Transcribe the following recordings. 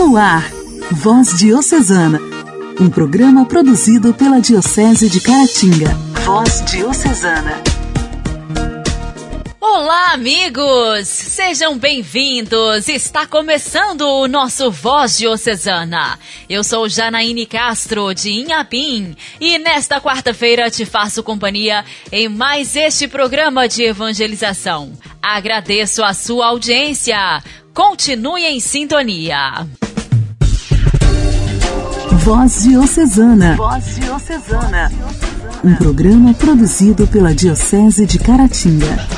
No ar, Voz Diocesana, um programa produzido pela Diocese de Caratinga. Voz Diocesana. Olá, amigos! Sejam bem-vindos! Está começando o nosso Voz Diocesana. Eu sou Janaíne Castro, de Inhapim, e nesta quarta-feira te faço companhia em mais este programa de evangelização. Agradeço a sua audiência. Continue em sintonia. Voz Diocesana. Voz Diocesana. Um programa produzido pela Diocese de Caratinga.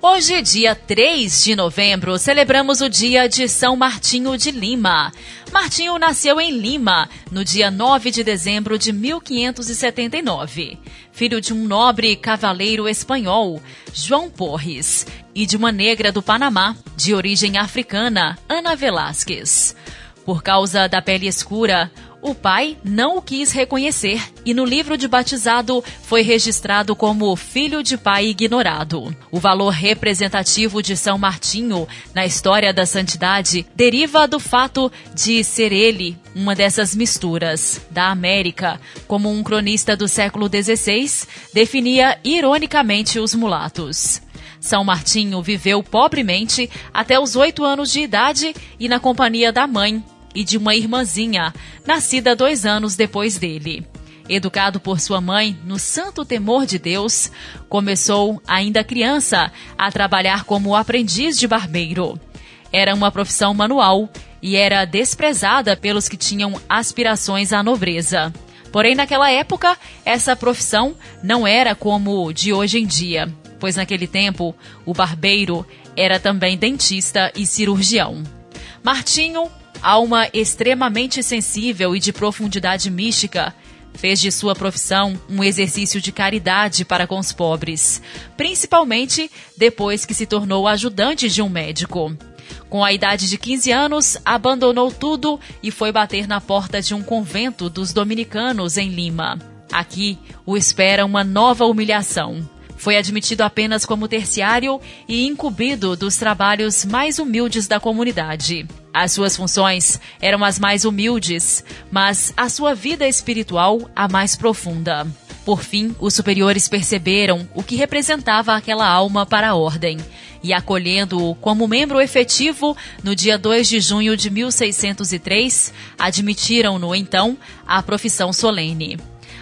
Hoje, dia 3 de novembro, celebramos o dia de São Martinho de Lima. Martinho nasceu em Lima no dia 9 de dezembro de 1579. Filho de um nobre cavaleiro espanhol, João Porres, e de uma negra do Panamá, de origem africana, Ana Velásquez. Por causa da pele escura, o pai não o quis reconhecer e no livro de batizado foi registrado como filho de pai ignorado. O valor representativo de São Martinho na história da santidade deriva do fato de ser ele uma dessas misturas da América, como um cronista do século XVI definia ironicamente os mulatos. São Martinho viveu pobremente até os oito anos de idade e na companhia da mãe, e de uma irmãzinha, nascida dois anos depois dele. Educado por sua mãe no santo temor de Deus, começou, ainda criança, a trabalhar como aprendiz de barbeiro. Era uma profissão manual e era desprezada pelos que tinham aspirações à nobreza. Porém, naquela época, essa profissão não era como de hoje em dia, pois naquele tempo o barbeiro era também dentista e cirurgião. Martinho alma extremamente sensível e de profundidade mística, fez de sua profissão um exercício de caridade para com os pobres, principalmente depois que se tornou ajudante de um médico. Com a idade de 15 anos, abandonou tudo e foi bater na porta de um convento dos dominicanos em Lima. Aqui o espera uma nova humilhação. Foi admitido apenas como terciário e incumbido dos trabalhos mais humildes da comunidade. As suas funções eram as mais humildes, mas a sua vida espiritual a mais profunda. Por fim, os superiores perceberam o que representava aquela alma para a ordem e, acolhendo-o como membro efetivo, no dia 2 de junho de 1603, admitiram-no então à profissão solene.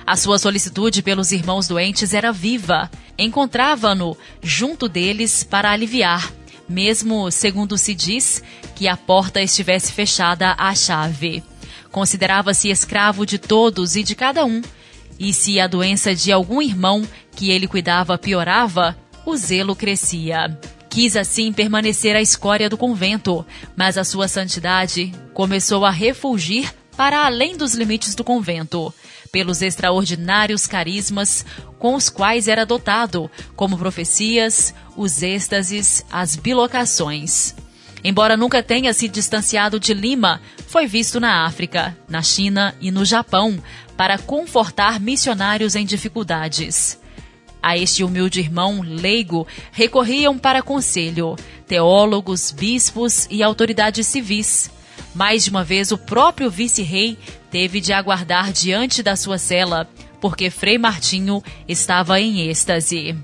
A sua solicitude pelos irmãos doentes era viva. Encontrava-no junto deles para aliviar, mesmo, segundo se diz, que a porta estivesse fechada à chave. Considerava-se escravo de todos e de cada um, e se a doença de algum irmão que ele cuidava piorava, o zelo crescia. Quis assim permanecer à escória do convento, mas a sua santidade começou a refulgir para além dos limites do convento, pelos extraordinários carismas com os quais era dotado, como profecias, os êxtases, as bilocações. Embora nunca tenha se distanciado de Lima, foi visto na África, na China e no Japão para confortar missionários em dificuldades. A este humilde irmão leigo recorriam para conselho teólogos, bispos e autoridades civis. Mais de uma vez, o próprio vice-rei teve de aguardar diante da sua cela, porque Frei Martinho estava em êxtase.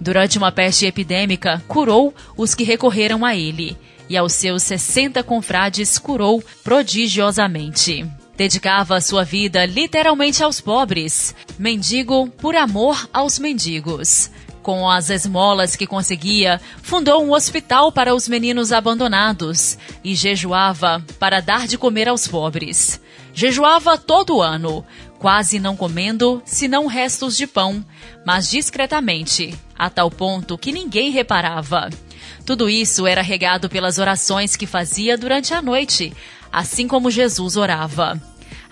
Durante uma peste epidêmica, curou os que recorreram a ele e aos seus 60 confrades curou prodigiosamente. Dedicava sua vida literalmente aos pobres, mendigo por amor aos mendigos. Com as esmolas que conseguia, fundou um hospital para os meninos abandonados e jejuava para dar de comer aos pobres. Jejuava todo ano, quase não comendo senão restos de pão, mas discretamente, a tal ponto que ninguém reparava. Tudo isso era regado pelas orações que fazia durante a noite, assim como Jesus orava.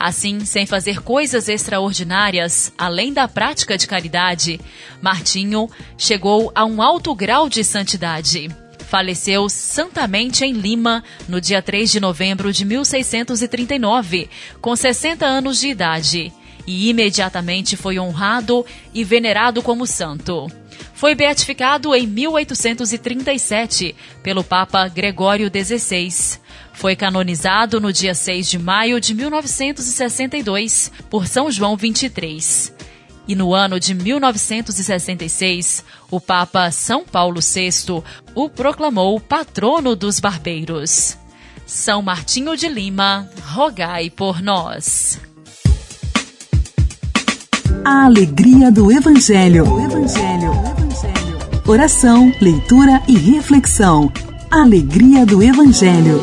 Assim, sem fazer coisas extraordinárias, além da prática de caridade, Martinho chegou a um alto grau de santidade. Faleceu santamente em Lima no dia 3 de novembro de 1639, com 60 anos de idade, e imediatamente foi honrado e venerado como santo. Foi beatificado em 1837 pelo Papa Gregório XVI. Foi canonizado no dia 6 de maio de 1962 por São João XXIII. E no ano de 1966, o Papa São Paulo VI o proclamou patrono dos barbeiros. São Martinho de Lima, rogai por nós. A alegria do Evangelho. Evangelho. Oração, leitura e reflexão. Alegria do Evangelho.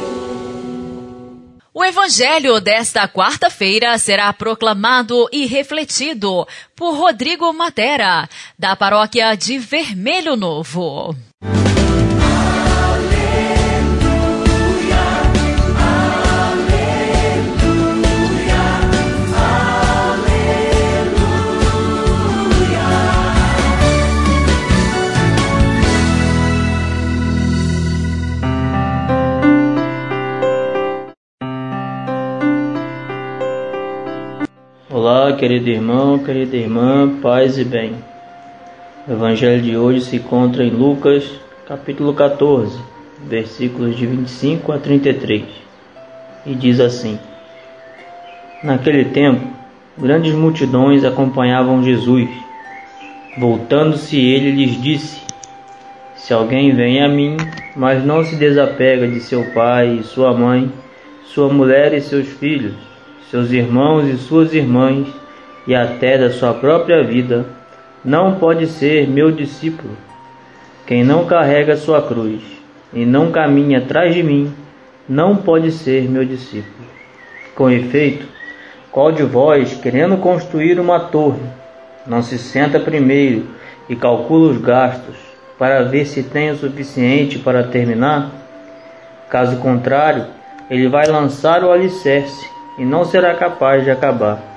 O evangelho desta quarta-feira será proclamado e refletido por Rodrigo Matera, da paróquia de Vermelho Novo. Querido irmão, querida irmã, paz e bem. O evangelho de hoje se encontra em Lucas, capítulo 14, versículos de 25 a 33, e diz assim: Naquele tempo, grandes multidões acompanhavam Jesus. Voltando-se ele lhes disse: Se alguém vem a mim, mas não se desapega de seu pai e sua mãe, sua mulher e seus filhos, seus irmãos e suas irmãs, e até da sua própria vida, não pode ser meu discípulo. Quem não carrega sua cruz e não caminha atrás de mim, não pode ser meu discípulo. Com efeito, qual de vós, querendo construir uma torre, não se senta primeiro e calcula os gastos para ver se tem o suficiente para terminar? Caso contrário, ele vai lançar o alicerce e não será capaz de acabar.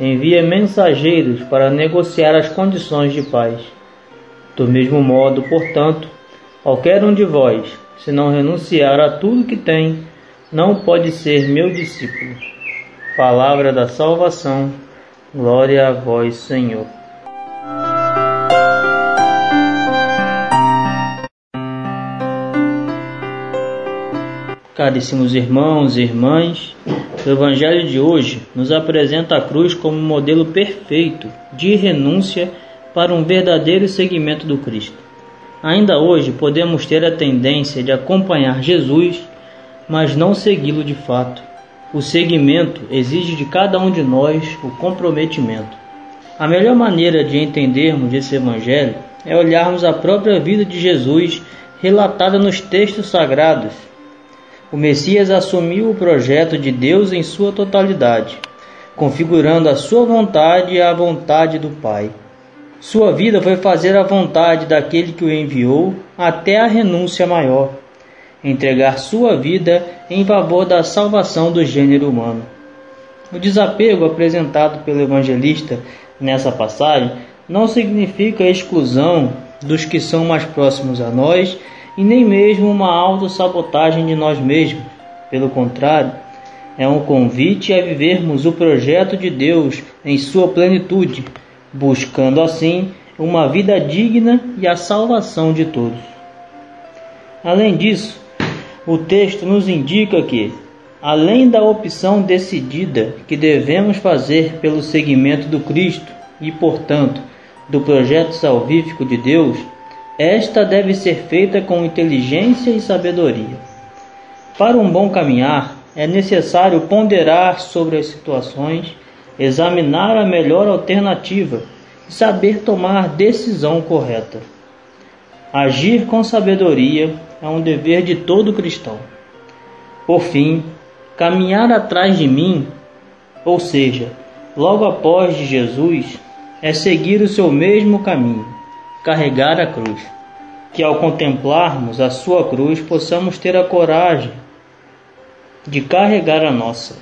envia mensageiros para negociar as condições de paz. Do mesmo modo, portanto, qualquer um de vós, se não renunciar a tudo que tem, não pode ser meu discípulo. Palavra da salvação, glória a vós, Senhor. Caríssimos irmãos e irmãs, o Evangelho de hoje nos apresenta a cruz como um modelo perfeito de renúncia para um verdadeiro seguimento do Cristo. Ainda hoje podemos ter a tendência de acompanhar Jesus, mas não segui-lo de fato. O seguimento exige de cada um de nós o comprometimento. A melhor maneira de entendermos esse Evangelho é olharmos a própria vida de Jesus relatada nos textos sagrados o Messias assumiu o projeto de Deus em sua totalidade, configurando a sua vontade e a vontade do Pai. Sua vida foi fazer a vontade daquele que o enviou até a renúncia maior, entregar sua vida em favor da salvação do gênero humano. O desapego apresentado pelo evangelista nessa passagem não significa a exclusão dos que são mais próximos a nós e nem mesmo uma autossabotagem de nós mesmos. Pelo contrário, é um convite a vivermos o projeto de Deus em sua plenitude, buscando assim uma vida digna e a salvação de todos. Além disso, o texto nos indica que, além da opção decidida que devemos fazer pelo seguimento do Cristo e, portanto, do projeto salvífico de Deus, esta deve ser feita com inteligência e sabedoria. Para um bom caminhar, é necessário ponderar sobre as situações, examinar a melhor alternativa e saber tomar decisão correta. Agir com sabedoria é um dever de todo cristão. Por fim, caminhar atrás de mim, ou seja, logo após de Jesus, é seguir o seu mesmo caminho carregar a cruz. que ao contemplarmos a sua cruz possamos ter a coragem de carregar a nossa.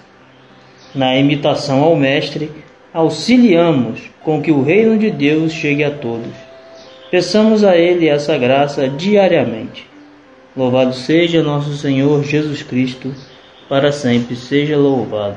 Na imitação ao Mestre, auxiliamos com que o reino de Deus chegue a todos. Peçamos a Ele essa graça diariamente. Louvado seja nosso Senhor Jesus Cristo, para sempre seja louvado.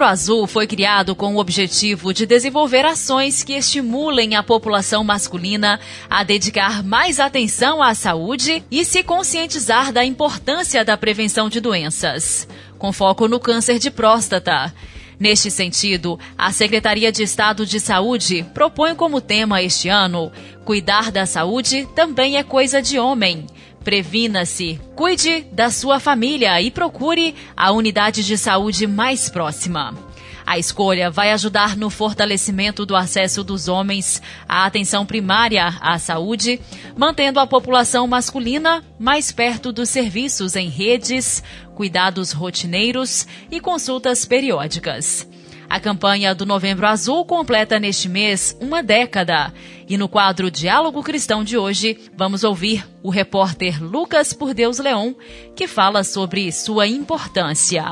Novembro Azul foi criado com o objetivo de desenvolver ações que estimulem a população masculina a dedicar mais atenção à saúde e se conscientizar da importância da prevenção de doenças, com foco no câncer de próstata. Neste sentido, a Secretaria de Estado de Saúde propõe como tema este ano: Cuidar da saúde também é coisa de homem. Previna-se, cuide da sua família e procure a unidade de saúde mais próxima. A escolha vai ajudar no fortalecimento do acesso dos homens à atenção primária à saúde, mantendo a população masculina mais perto dos serviços em redes, cuidados rotineiros e consultas periódicas. A campanha do Novembro Azul completa neste mês uma década. E no quadro Diálogo Cristão de hoje, vamos ouvir o repórter Lucas Por Deus Leão, que fala sobre sua importância.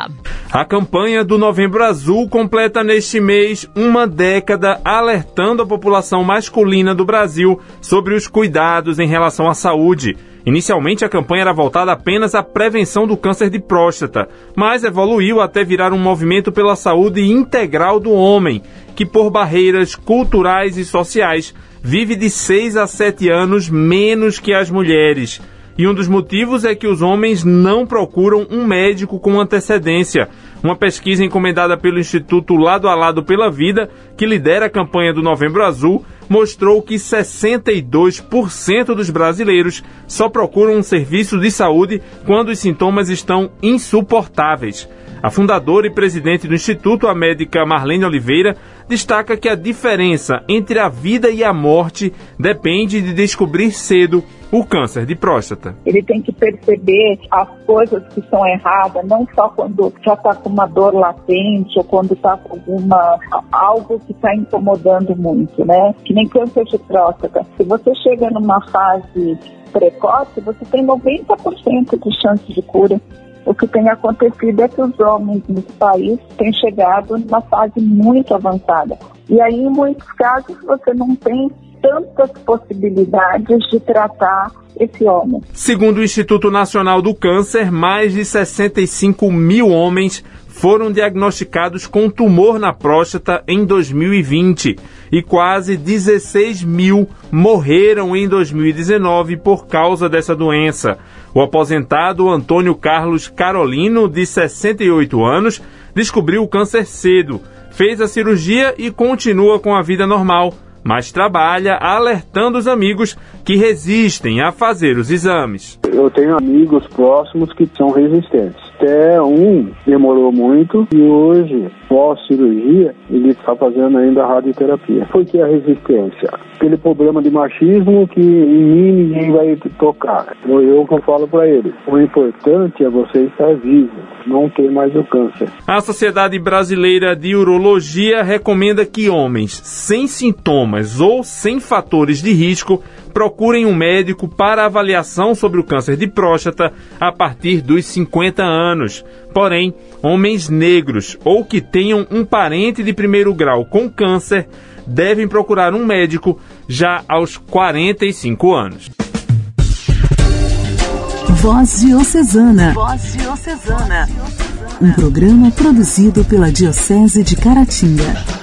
A campanha do Novembro Azul completa neste mês uma década, alertando a população masculina do Brasil sobre os cuidados em relação à saúde. Inicialmente, a campanha era voltada apenas à prevenção do câncer de próstata, mas evoluiu até virar um movimento pela saúde integral do homem, que por barreiras culturais e sociais vive de 6 a 7 anos menos que as mulheres. E um dos motivos é que os homens não procuram um médico com antecedência. Uma pesquisa encomendada pelo Instituto Lado a Lado pela Vida, que lidera a campanha do Novembro Azul, mostrou que 62% dos brasileiros só procuram um serviço de saúde quando os sintomas estão insuportáveis. A fundadora e presidente do Instituto, a médica Marlene Oliveira, destaca que a diferença entre a vida e a morte depende de descobrir cedo o câncer de próstata. Ele tem que perceber as coisas que são erradas, não só quando já está com uma dor latente ou quando está com alguma algo que está incomodando muito, né? Que nem câncer de próstata. Se você chega numa fase precoce, você tem 90% de chance de cura. O que tem acontecido é que os homens nesse país têm chegado numa fase muito avançada. E aí, em muitos casos, você não tem tantas possibilidades de tratar esse homem. Segundo o Instituto Nacional do Câncer, mais de 65 mil homens foram diagnosticados com tumor na próstata em 2020 e quase 16 mil morreram em 2019 por causa dessa doença. O aposentado Antônio Carlos Carolino, de 68 anos, descobriu o câncer cedo, fez a cirurgia e continua com a vida normal mas trabalha alertando os amigos que resistem a fazer os exames. Eu tenho amigos próximos que são resistentes. Até um demorou muito e hoje, pós-cirurgia, ele está fazendo ainda radioterapia. Por que a resistência? Aquele problema de machismo que em mim ninguém vai tocar. Eu, eu que eu falo para ele. O importante é você estar vivo, não ter mais o câncer. A Sociedade Brasileira de Urologia recomenda que homens sem sintomas ou sem fatores de risco procurem um médico para avaliação sobre o câncer de próstata a partir dos 50 anos. Porém, homens negros ou que tenham um parente de primeiro grau com câncer devem procurar um médico já aos 45 anos. Voz Diocesana. Voz Diocesana. Um programa produzido pela Diocese de Caratinga.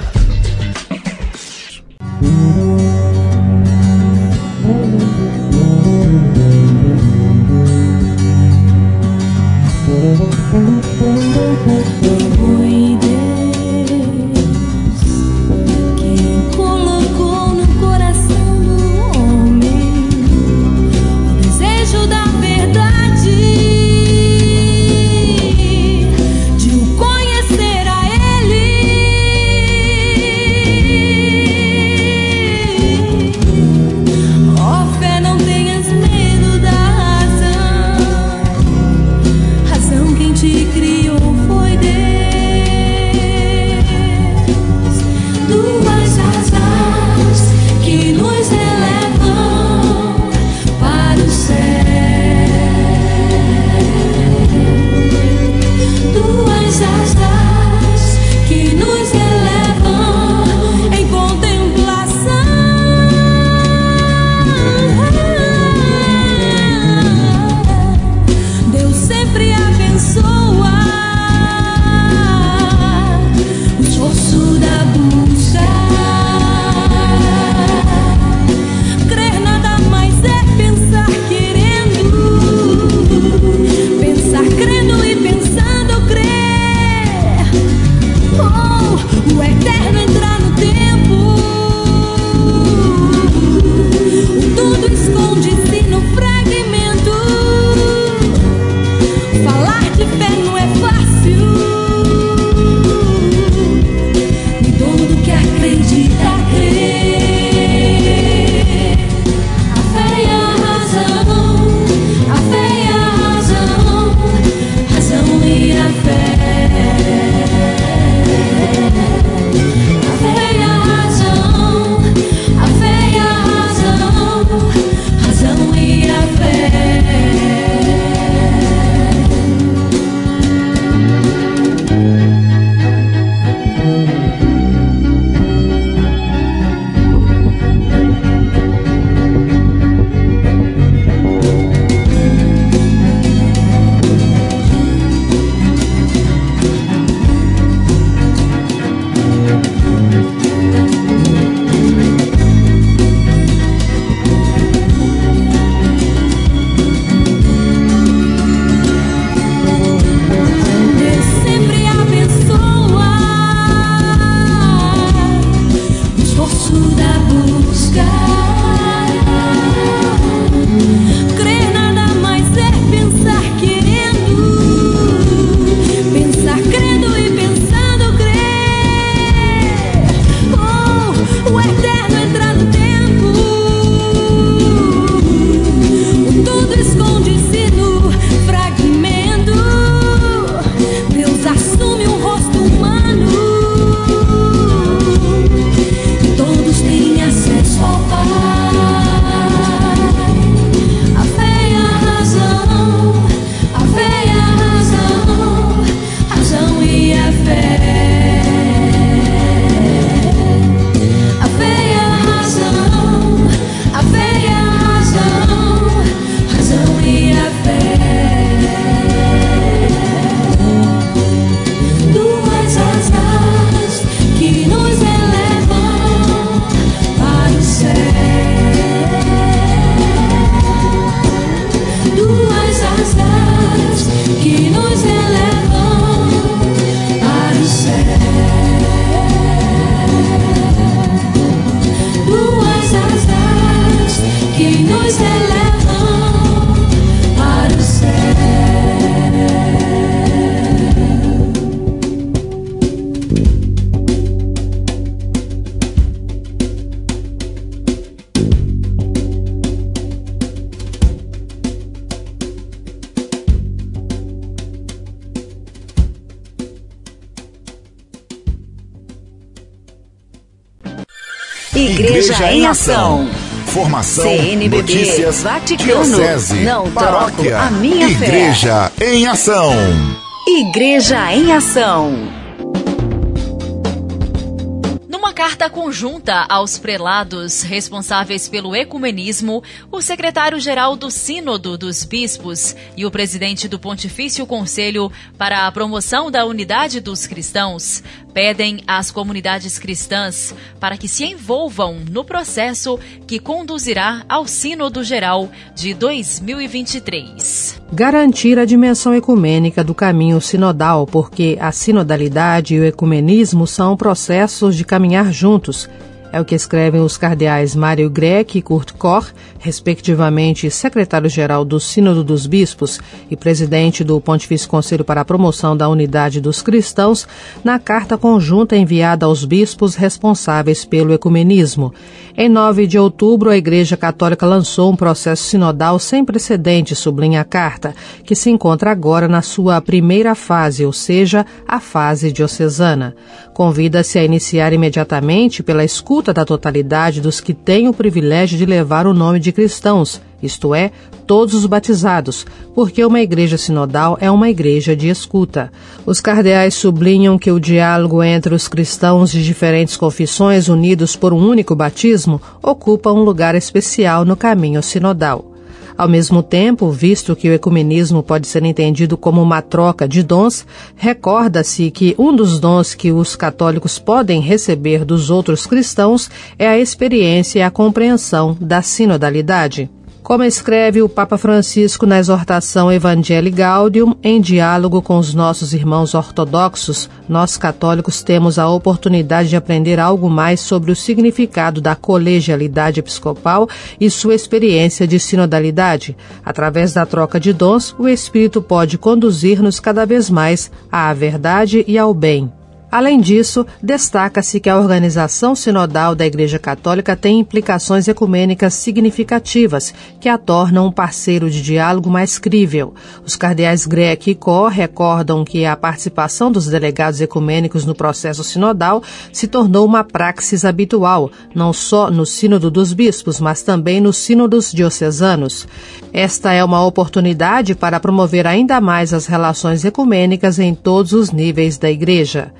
Igreja, Igreja em Ação. Formação, CNBB, notícias, Vaticano, diocese, não paróquia, a minha Igreja fé. em Ação. Igreja em Ação carta conjunta aos prelados responsáveis pelo ecumenismo, o secretário-geral do Sínodo dos Bispos e o presidente do Pontifício Conselho para a Promoção da Unidade dos Cristãos pedem às comunidades cristãs para que se envolvam no processo que conduzirá ao Sínodo Geral de 2023. Garantir a dimensão ecumênica do caminho sinodal, porque a sinodalidade e o ecumenismo são processos de caminhar juntos é o que escrevem os cardeais Mário Greck e Kurt Koch, respectivamente secretário-geral do Sínodo dos Bispos e presidente do Pontifício Conselho para a Promoção da Unidade dos Cristãos, na carta conjunta enviada aos bispos responsáveis pelo ecumenismo. Em 9 de outubro, a Igreja Católica lançou um processo sinodal sem precedentes, sublinha a carta, que se encontra agora na sua primeira fase, ou seja, a fase diocesana. Convida-se a iniciar imediatamente pela escuta da totalidade dos que têm o privilégio de levar o nome de cristãos, isto é, todos os batizados, porque uma igreja sinodal é uma igreja de escuta. Os cardeais sublinham que o diálogo entre os cristãos de diferentes confissões unidos por um único batismo ocupa um lugar especial no caminho sinodal. Ao mesmo tempo, visto que o ecumenismo pode ser entendido como uma troca de dons, recorda-se que um dos dons que os católicos podem receber dos outros cristãos é a experiência e a compreensão da sinodalidade como escreve o Papa Francisco na exortação Evangelii Gaudium, em diálogo com os nossos irmãos ortodoxos, nós católicos temos a oportunidade de aprender algo mais sobre o significado da colegialidade episcopal e sua experiência de sinodalidade. Através da troca de dons, o Espírito pode conduzir-nos cada vez mais à verdade e ao bem. Além disso, destaca-se que a organização sinodal da Igreja Católica tem implicações ecumênicas significativas que a tornam um parceiro de diálogo mais crível. Os cardeais Grec e Cor recordam que a participação dos delegados ecumênicos no processo sinodal se tornou uma praxis habitual, não só no Sínodo dos Bispos, mas também nos sínodos diocesanos. Esta é uma oportunidade para promover ainda mais as relações ecumênicas em todos os níveis da Igreja.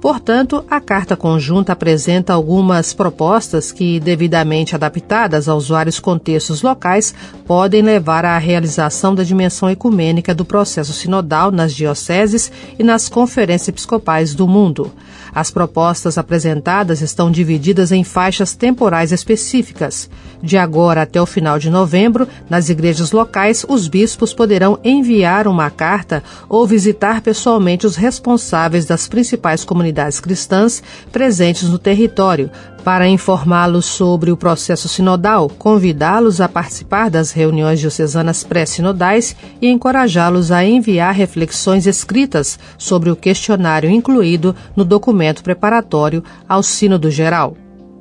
Portanto, a carta conjunta apresenta algumas propostas que, devidamente adaptadas aos vários contextos locais, podem levar à realização da dimensão ecumênica do processo sinodal nas dioceses e nas conferências episcopais do mundo. As propostas apresentadas estão divididas em faixas temporais específicas. De agora até o final de novembro, nas igrejas locais, os bispos poderão enviar uma carta ou visitar pessoalmente os responsáveis das principais comunidades cristãs presentes no território, para informá-los sobre o processo sinodal, convidá-los a participar das reuniões diocesanas pré-sinodais e encorajá-los a enviar reflexões escritas sobre o questionário incluído no documento preparatório ao Sínodo Geral.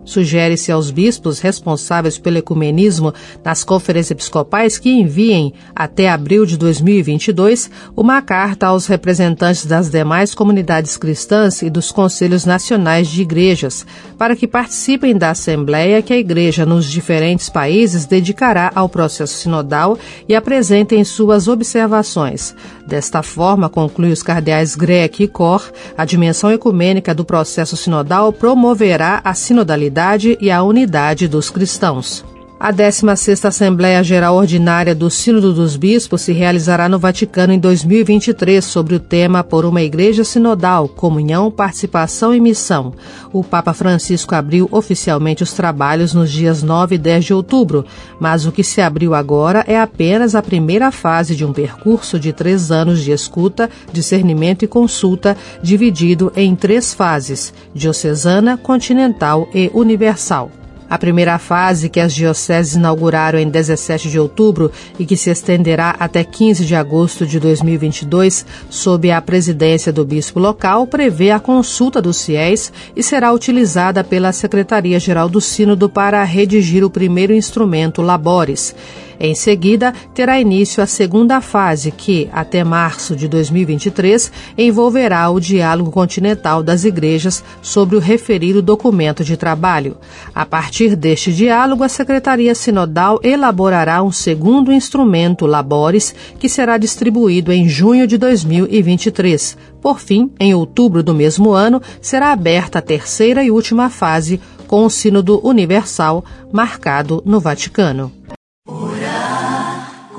Sugere-se aos bispos responsáveis pelo ecumenismo nas conferências episcopais que enviem, até abril de 2022, uma carta aos representantes das demais comunidades cristãs e dos conselhos nacionais de igrejas, para que participem da assembleia que a igreja nos diferentes países dedicará ao processo sinodal e apresentem suas observações. Desta forma, conclui os cardeais Grec e Cor, a dimensão ecumênica do processo sinodal promoverá a sinodalidade e a unidade dos cristãos. A 16ª Assembleia Geral Ordinária do Sínodo dos Bispos se realizará no Vaticano em 2023 sobre o tema Por uma Igreja Sinodal, Comunhão, Participação e Missão. O Papa Francisco abriu oficialmente os trabalhos nos dias 9 e 10 de outubro, mas o que se abriu agora é apenas a primeira fase de um percurso de três anos de escuta, discernimento e consulta, dividido em três fases: diocesana, continental e universal. A primeira fase, que as dioceses inauguraram em 17 de outubro e que se estenderá até 15 de agosto de 2022, sob a presidência do bispo local, prevê a consulta dos fiéis e será utilizada pela Secretaria-Geral do Sínodo para redigir o primeiro instrumento Labores. Em seguida, terá início a segunda fase, que, até março de 2023, envolverá o diálogo continental das igrejas sobre o referido documento de trabalho. A partir deste diálogo, a Secretaria Sinodal elaborará um segundo instrumento, Labores, que será distribuído em junho de 2023. Por fim, em outubro do mesmo ano, será aberta a terceira e última fase, com o Sínodo Universal marcado no Vaticano.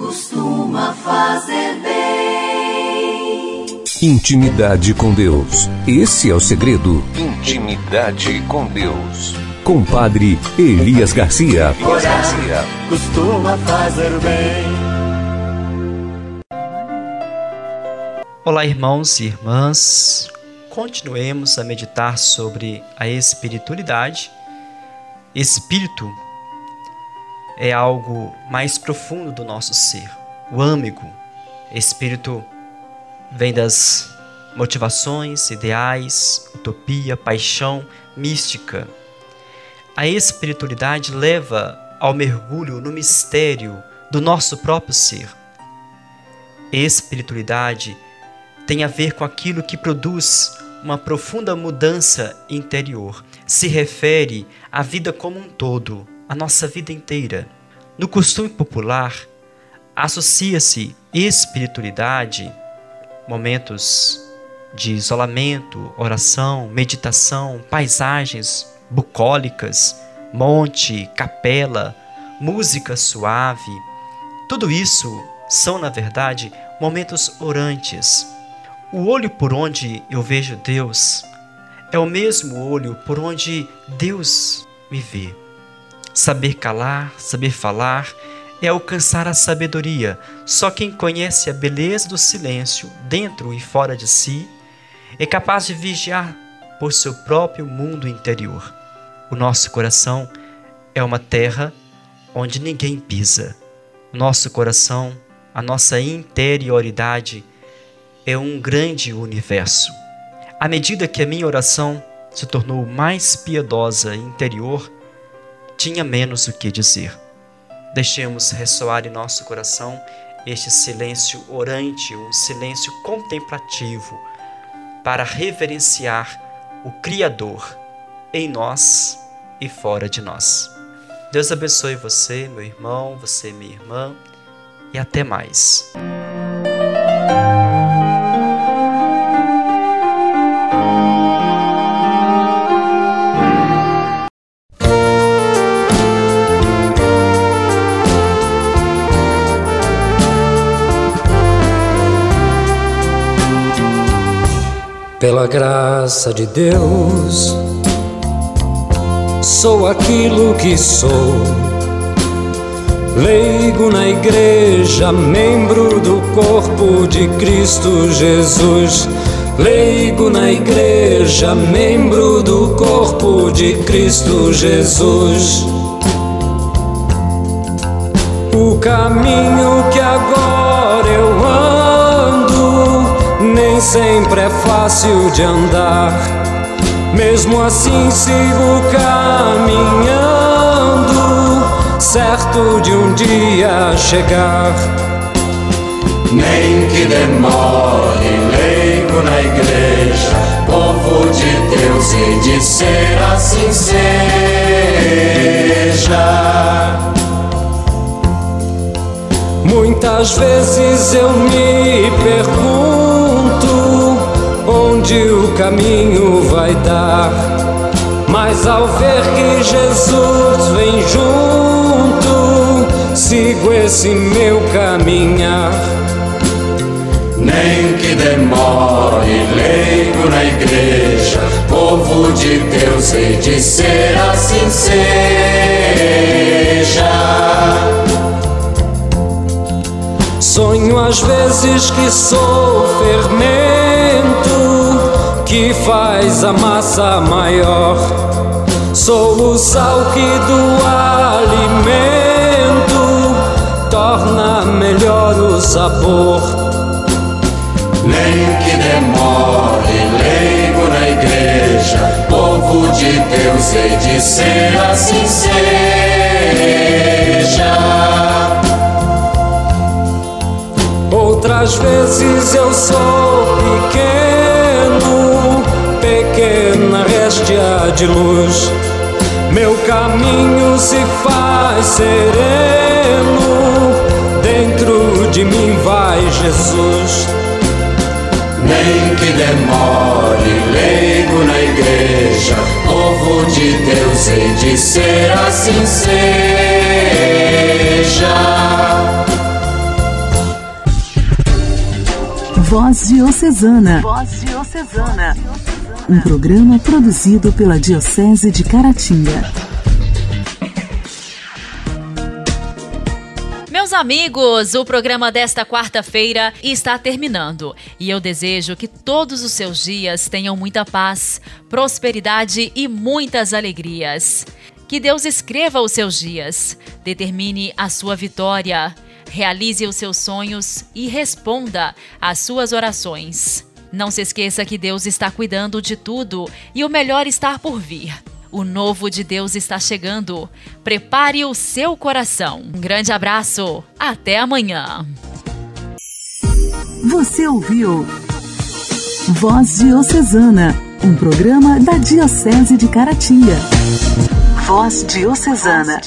Costuma fazer bem. Intimidade com Deus. Esse é o segredo. Intimidade com Deus. Compadre Elias Garcia. Elias Garcia. Costuma fazer bem. Olá, irmãos e irmãs. Continuemos a meditar sobre a espiritualidade. Espírito é algo mais profundo do nosso ser, o âmago. Espírito vem das motivações, ideais, utopia, paixão, mística. A espiritualidade leva ao mergulho no mistério do nosso próprio ser. Espiritualidade tem a ver com aquilo que produz uma profunda mudança interior. Se refere à vida como um todo, à nossa vida inteira. No costume popular, associa-se espiritualidade, momentos de isolamento, oração, meditação, paisagens bucólicas, monte, capela, música suave. Tudo isso são, na verdade, momentos orantes, o olho por onde eu vejo Deus é o mesmo olho por onde Deus me vê. Saber calar, saber falar, é alcançar a sabedoria. Só quem conhece a beleza do silêncio, dentro e fora de si, é capaz de vigiar por seu próprio mundo interior. O nosso coração é uma terra onde ninguém pisa. Nosso coração, a nossa interioridade, é um grande universo. À medida que a minha oração se tornou mais piedosa e interior, tinha menos o que dizer. Deixemos ressoar em nosso coração este silêncio orante, um silêncio contemplativo, para reverenciar o Criador em nós e fora de nós. Deus abençoe você, meu irmão, você, minha irmã, e até mais. Pela graça de Deus, sou aquilo que sou. Leigo na igreja, membro do corpo de Cristo Jesus. Leigo na igreja, membro do corpo de Cristo Jesus. O caminho que agora sempre é fácil de andar. Mesmo assim sigo caminhando, certo de um dia chegar. Nem que demore, leigo na igreja, povo de Deus e de ser assim seja. Muitas vezes eu me pergunto onde o caminho vai dar. Mas ao ver que Jesus vem junto, sigo esse meu caminhar. Nem que demore, leigo na igreja, povo de Deus, e de ser assim seja. Sonho às vezes que sou fermento que faz a massa maior. Sou o sal que do alimento torna melhor o sabor. Nem que demore, leigo na igreja, povo de Deus, e de ser assim seja. Muitas vezes eu sou pequeno, pequena réstia de luz. Meu caminho se faz sereno, dentro de mim vai Jesus. Nem que demore, leigo na igreja, povo de Deus, hei de ser assim seja. Voz Diocesana. Voz Diocesana. Um programa produzido pela Diocese de Caratinga. Meus amigos, o programa desta quarta-feira está terminando e eu desejo que todos os seus dias tenham muita paz, prosperidade e muitas alegrias. Que Deus escreva os seus dias, determine a sua vitória realize os seus sonhos e responda às suas orações. Não se esqueça que Deus está cuidando de tudo e o melhor está por vir. O novo de Deus está chegando. Prepare o seu coração. Um grande abraço. Até amanhã. Você ouviu Voz Diocesana, um programa da Diocese de Caratinga. Voz Diocesana.